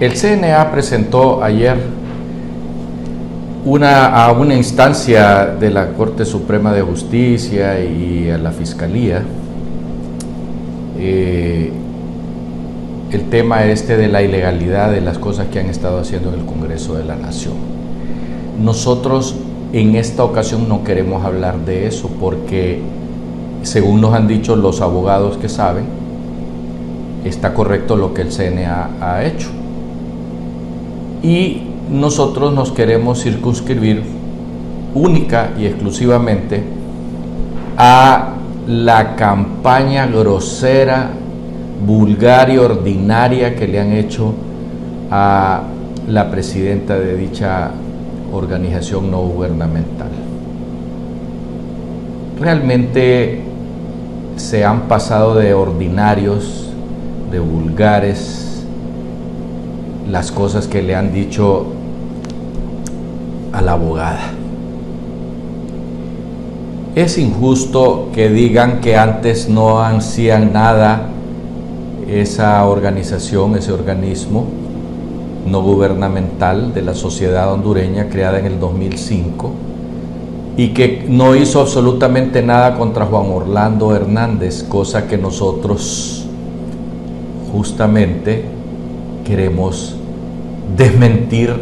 El CNA presentó ayer una, a una instancia de la Corte Suprema de Justicia y a la Fiscalía eh, el tema este de la ilegalidad de las cosas que han estado haciendo en el Congreso de la Nación. Nosotros en esta ocasión no queremos hablar de eso porque, según nos han dicho los abogados que saben, está correcto lo que el CNA ha hecho. Y nosotros nos queremos circunscribir única y exclusivamente a la campaña grosera, vulgar y ordinaria que le han hecho a la presidenta de dicha organización no gubernamental. Realmente se han pasado de ordinarios, de vulgares, las cosas que le han dicho a la abogada. Es injusto que digan que antes no hacían nada esa organización, ese organismo no gubernamental de la sociedad hondureña creada en el 2005 y que no hizo absolutamente nada contra Juan Orlando Hernández, cosa que nosotros justamente queremos desmentir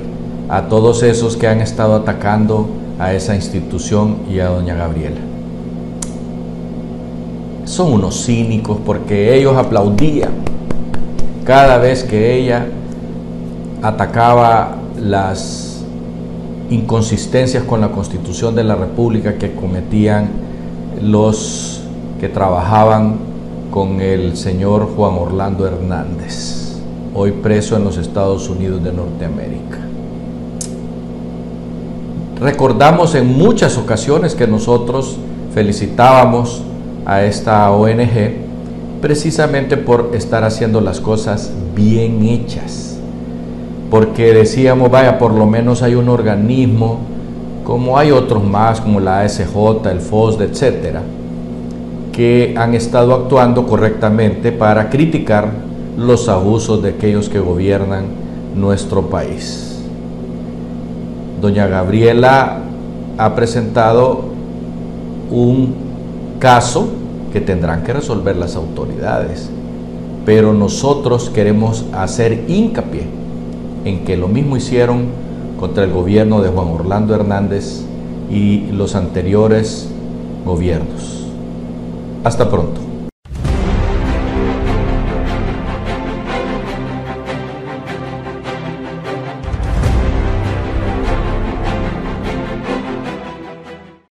a todos esos que han estado atacando a esa institución y a doña Gabriela. Son unos cínicos porque ellos aplaudían cada vez que ella atacaba las inconsistencias con la constitución de la República que cometían los que trabajaban con el señor Juan Orlando Hernández, hoy preso en los Estados Unidos de Norteamérica. Recordamos en muchas ocasiones que nosotros felicitábamos a esta ONG precisamente por estar haciendo las cosas bien hechas. Porque decíamos, vaya, por lo menos hay un organismo, como hay otros más, como la ASJ, el FOSD, etcétera, que han estado actuando correctamente para criticar los abusos de aquellos que gobiernan nuestro país doña Gabriela ha presentado un caso que tendrán que resolver las autoridades, pero nosotros queremos hacer hincapié en que lo mismo hicieron contra el gobierno de Juan Orlando Hernández y los anteriores gobiernos. Hasta pronto.